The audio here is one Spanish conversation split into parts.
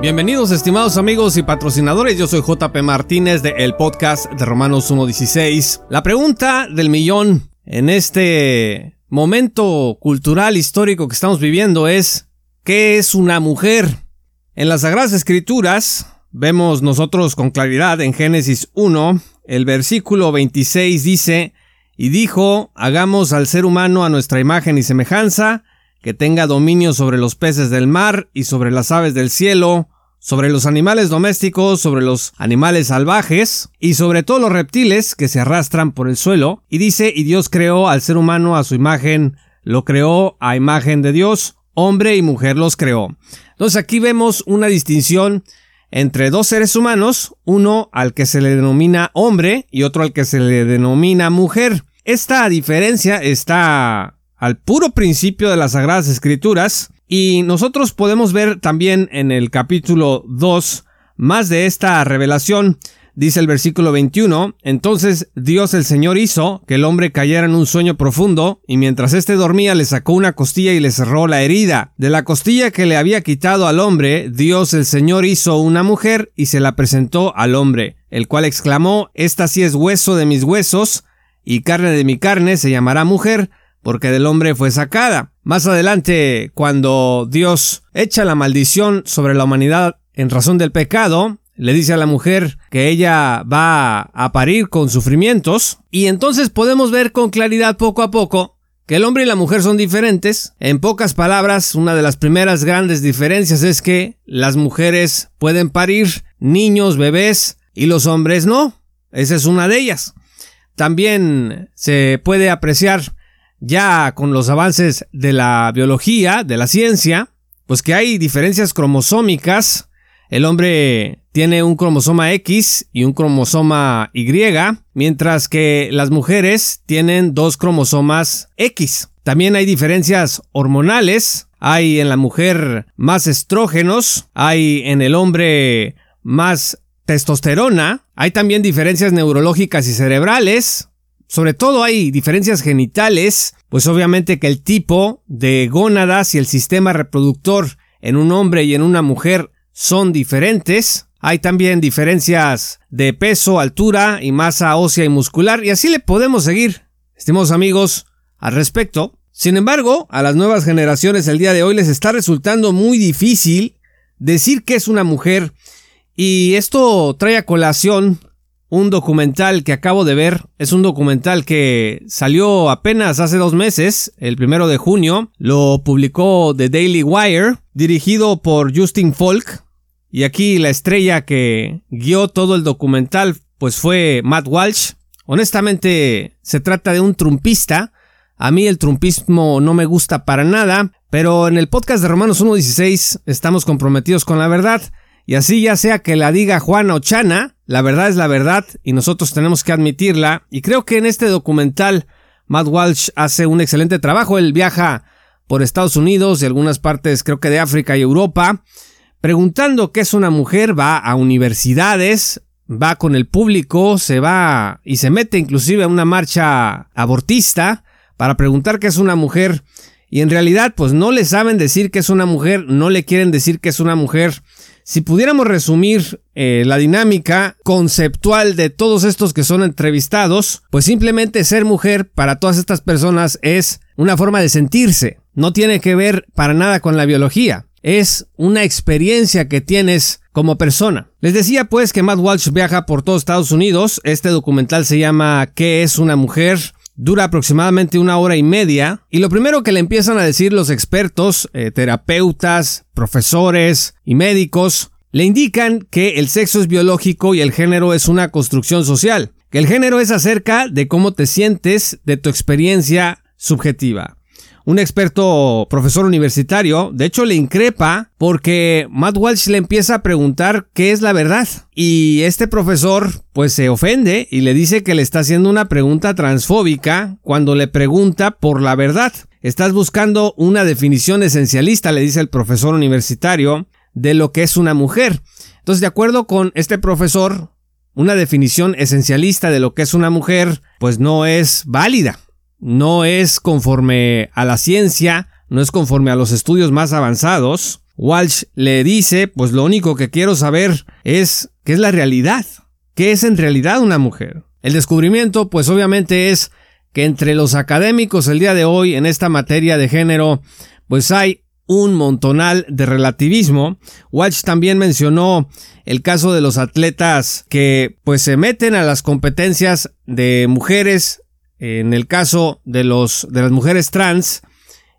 Bienvenidos estimados amigos y patrocinadores, yo soy JP Martínez de el podcast de Romanos 1.16. La pregunta del millón en este momento cultural histórico que estamos viviendo es ¿qué es una mujer? En las Sagradas Escrituras vemos nosotros con claridad en Génesis 1, el versículo 26 dice, y dijo, hagamos al ser humano a nuestra imagen y semejanza, que tenga dominio sobre los peces del mar y sobre las aves del cielo, sobre los animales domésticos, sobre los animales salvajes y sobre todos los reptiles que se arrastran por el suelo. Y dice, y Dios creó al ser humano a su imagen, lo creó a imagen de Dios, hombre y mujer los creó. Entonces aquí vemos una distinción entre dos seres humanos, uno al que se le denomina hombre y otro al que se le denomina mujer. Esta diferencia está al puro principio de las Sagradas Escrituras y nosotros podemos ver también en el capítulo 2 más de esta revelación. Dice el versículo 21, entonces Dios el Señor hizo que el hombre cayera en un sueño profundo, y mientras éste dormía le sacó una costilla y le cerró la herida. De la costilla que le había quitado al hombre, Dios el Señor hizo una mujer y se la presentó al hombre, el cual exclamó, Esta sí es hueso de mis huesos, y carne de mi carne se llamará mujer, porque del hombre fue sacada. Más adelante, cuando Dios echa la maldición sobre la humanidad en razón del pecado, le dice a la mujer que ella va a parir con sufrimientos, y entonces podemos ver con claridad poco a poco que el hombre y la mujer son diferentes. En pocas palabras, una de las primeras grandes diferencias es que las mujeres pueden parir niños, bebés, y los hombres no. Esa es una de ellas. También se puede apreciar ya con los avances de la biología, de la ciencia, pues que hay diferencias cromosómicas. El hombre tiene un cromosoma X y un cromosoma Y, mientras que las mujeres tienen dos cromosomas X. También hay diferencias hormonales. Hay en la mujer más estrógenos, hay en el hombre más testosterona, hay también diferencias neurológicas y cerebrales, sobre todo hay diferencias genitales, pues obviamente que el tipo de gónadas y el sistema reproductor en un hombre y en una mujer son diferentes. Hay también diferencias de peso, altura y masa ósea y muscular y así le podemos seguir, estimados amigos, al respecto. Sin embargo, a las nuevas generaciones el día de hoy les está resultando muy difícil decir que es una mujer y esto trae a colación un documental que acabo de ver. Es un documental que salió apenas hace dos meses, el primero de junio. Lo publicó The Daily Wire, dirigido por Justin Folk. Y aquí la estrella que guió todo el documental, pues fue Matt Walsh. Honestamente, se trata de un trumpista. A mí el trumpismo no me gusta para nada, pero en el podcast de Romanos 1.16 estamos comprometidos con la verdad. Y así ya sea que la diga Juana o Chana, la verdad es la verdad y nosotros tenemos que admitirla. Y creo que en este documental Matt Walsh hace un excelente trabajo. Él viaja por Estados Unidos y algunas partes creo que de África y Europa, preguntando qué es una mujer, va a universidades, va con el público, se va y se mete inclusive a una marcha abortista para preguntar qué es una mujer y en realidad pues no le saben decir que es una mujer, no le quieren decir que es una mujer si pudiéramos resumir eh, la dinámica conceptual de todos estos que son entrevistados, pues simplemente ser mujer para todas estas personas es una forma de sentirse. No tiene que ver para nada con la biología. Es una experiencia que tienes como persona. Les decía pues que Matt Walsh viaja por todos Estados Unidos. Este documental se llama ¿Qué es una mujer? Dura aproximadamente una hora y media y lo primero que le empiezan a decir los expertos, eh, terapeutas, profesores y médicos, le indican que el sexo es biológico y el género es una construcción social, que el género es acerca de cómo te sientes, de tu experiencia subjetiva un experto profesor universitario, de hecho le increpa porque Matt Walsh le empieza a preguntar qué es la verdad. Y este profesor pues se ofende y le dice que le está haciendo una pregunta transfóbica cuando le pregunta por la verdad. Estás buscando una definición esencialista, le dice el profesor universitario, de lo que es una mujer. Entonces, de acuerdo con este profesor, una definición esencialista de lo que es una mujer, pues no es válida no es conforme a la ciencia, no es conforme a los estudios más avanzados. Walsh le dice, pues lo único que quiero saber es qué es la realidad, qué es en realidad una mujer. El descubrimiento, pues obviamente es que entre los académicos el día de hoy en esta materia de género, pues hay un montonal de relativismo. Walsh también mencionó el caso de los atletas que pues se meten a las competencias de mujeres, en el caso de los de las mujeres trans,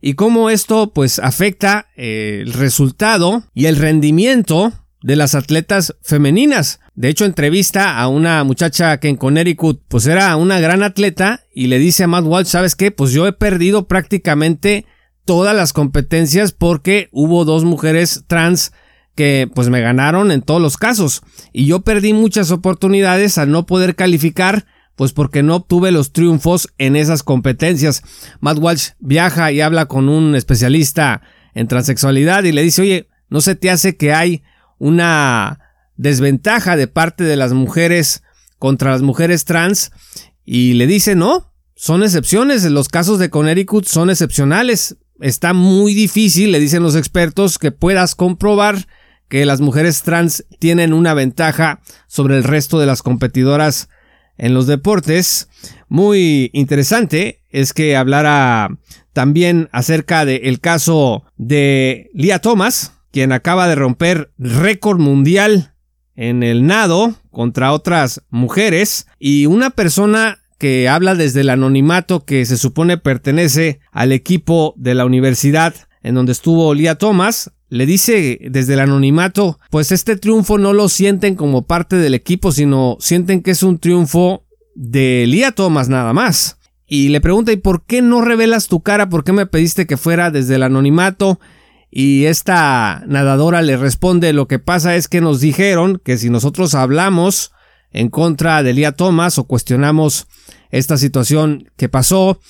y cómo esto pues afecta eh, el resultado y el rendimiento de las atletas femeninas. De hecho, entrevista a una muchacha que en Connecticut pues era una gran atleta y le dice a Matt Walsh, ¿sabes qué? Pues yo he perdido prácticamente todas las competencias porque hubo dos mujeres trans que pues me ganaron en todos los casos y yo perdí muchas oportunidades al no poder calificar pues porque no obtuve los triunfos en esas competencias. Matt Walsh viaja y habla con un especialista en transexualidad y le dice, oye, ¿no se te hace que hay una desventaja de parte de las mujeres contra las mujeres trans? Y le dice, no, son excepciones, los casos de Connecticut son excepcionales está muy difícil, le dicen los expertos, que puedas comprobar que las mujeres trans tienen una ventaja sobre el resto de las competidoras en los deportes. Muy interesante es que hablara también acerca del caso de Lia Thomas, quien acaba de romper récord mundial en el nado contra otras mujeres y una persona que habla desde el anonimato que se supone pertenece al equipo de la universidad en donde estuvo Lía Thomas, le dice desde el anonimato, pues este triunfo no lo sienten como parte del equipo, sino sienten que es un triunfo de Lía Thomas nada más. Y le pregunta, ¿y por qué no revelas tu cara? ¿Por qué me pediste que fuera desde el anonimato? Y esta nadadora le responde, lo que pasa es que nos dijeron que si nosotros hablamos en contra de Lía Thomas o cuestionamos esta situación que pasó,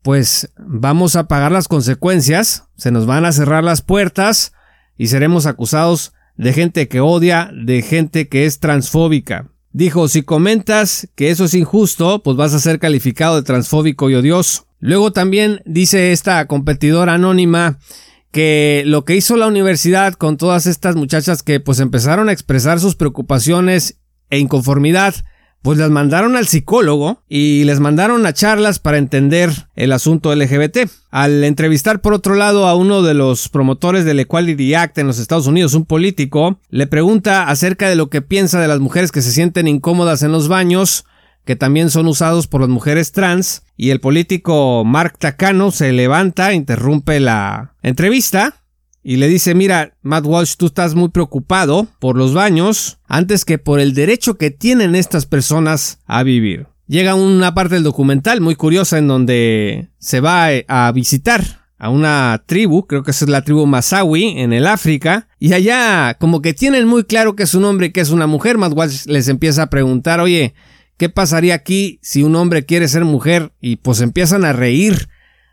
pues vamos a pagar las consecuencias, se nos van a cerrar las puertas y seremos acusados de gente que odia, de gente que es transfóbica. Dijo, si comentas que eso es injusto, pues vas a ser calificado de transfóbico y odioso. Luego también dice esta competidora anónima que lo que hizo la universidad con todas estas muchachas que pues empezaron a expresar sus preocupaciones e inconformidad, pues las mandaron al psicólogo y les mandaron a charlas para entender el asunto LGBT. Al entrevistar por otro lado a uno de los promotores del Equality Act en los Estados Unidos, un político, le pregunta acerca de lo que piensa de las mujeres que se sienten incómodas en los baños, que también son usados por las mujeres trans, y el político Mark Takano se levanta, interrumpe la entrevista y le dice, mira, Matt Walsh, tú estás muy preocupado por los baños antes que por el derecho que tienen estas personas a vivir. Llega una parte del documental muy curiosa en donde se va a visitar a una tribu, creo que es la tribu Masawi en el África, y allá como que tienen muy claro que es un hombre y que es una mujer, Matt Walsh les empieza a preguntar, oye, ¿qué pasaría aquí si un hombre quiere ser mujer? Y pues empiezan a reír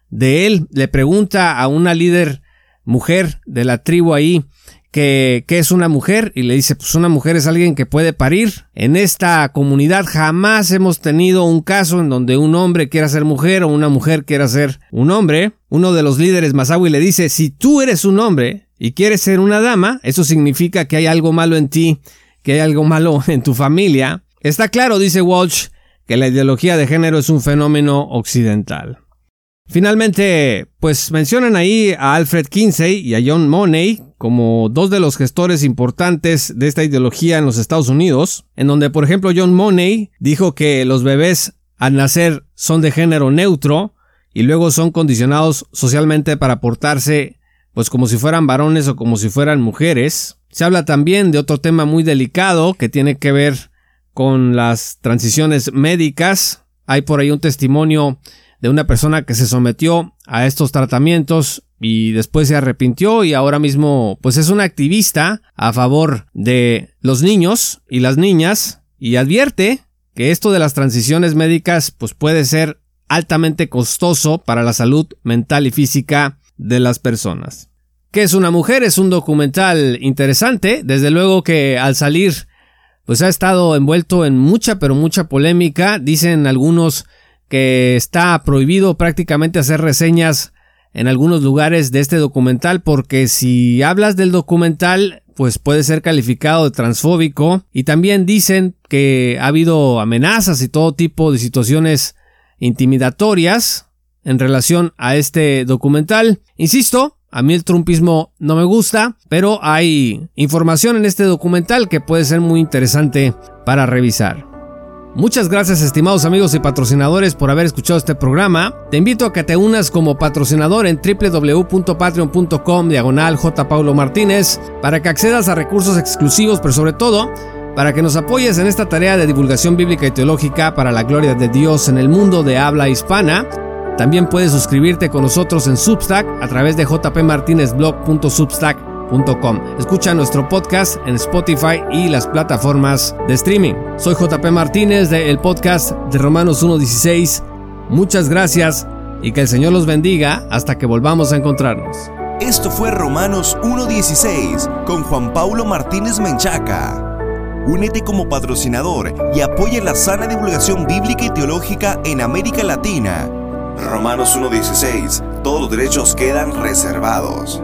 de él, le pregunta a una líder mujer de la tribu ahí que, que, es una mujer y le dice pues una mujer es alguien que puede parir. En esta comunidad jamás hemos tenido un caso en donde un hombre quiera ser mujer o una mujer quiera ser un hombre. Uno de los líderes Masawi le dice si tú eres un hombre y quieres ser una dama, eso significa que hay algo malo en ti, que hay algo malo en tu familia. Está claro, dice Walsh, que la ideología de género es un fenómeno occidental. Finalmente, pues mencionan ahí a Alfred Kinsey y a John Money como dos de los gestores importantes de esta ideología en los Estados Unidos, en donde por ejemplo John Money dijo que los bebés al nacer son de género neutro y luego son condicionados socialmente para portarse pues como si fueran varones o como si fueran mujeres. Se habla también de otro tema muy delicado que tiene que ver con las transiciones médicas. Hay por ahí un testimonio de una persona que se sometió a estos tratamientos y después se arrepintió y ahora mismo pues es una activista a favor de los niños y las niñas y advierte que esto de las transiciones médicas pues puede ser altamente costoso para la salud mental y física de las personas. ¿Qué es una mujer? Es un documental interesante, desde luego que al salir pues ha estado envuelto en mucha pero mucha polémica, dicen algunos que está prohibido prácticamente hacer reseñas en algunos lugares de este documental porque si hablas del documental pues puede ser calificado de transfóbico y también dicen que ha habido amenazas y todo tipo de situaciones intimidatorias en relación a este documental. Insisto, a mí el trumpismo no me gusta, pero hay información en este documental que puede ser muy interesante para revisar. Muchas gracias estimados amigos y patrocinadores por haber escuchado este programa. Te invito a que te unas como patrocinador en www.patreon.com diagonal. Paulo Martínez para que accedas a recursos exclusivos, pero sobre todo para que nos apoyes en esta tarea de divulgación bíblica y teológica para la gloria de Dios en el mundo de habla hispana. También puedes suscribirte con nosotros en Substack a través de jpmartinezblog.substack.com Escucha nuestro podcast en Spotify y las plataformas de streaming. Soy JP Martínez del podcast de Romanos 1.16. Muchas gracias y que el Señor los bendiga hasta que volvamos a encontrarnos. Esto fue Romanos 1.16 con Juan Paulo Martínez Menchaca. Únete como patrocinador y apoya la sana divulgación bíblica y teológica en América Latina. Romanos 1.16. Todos los derechos quedan reservados.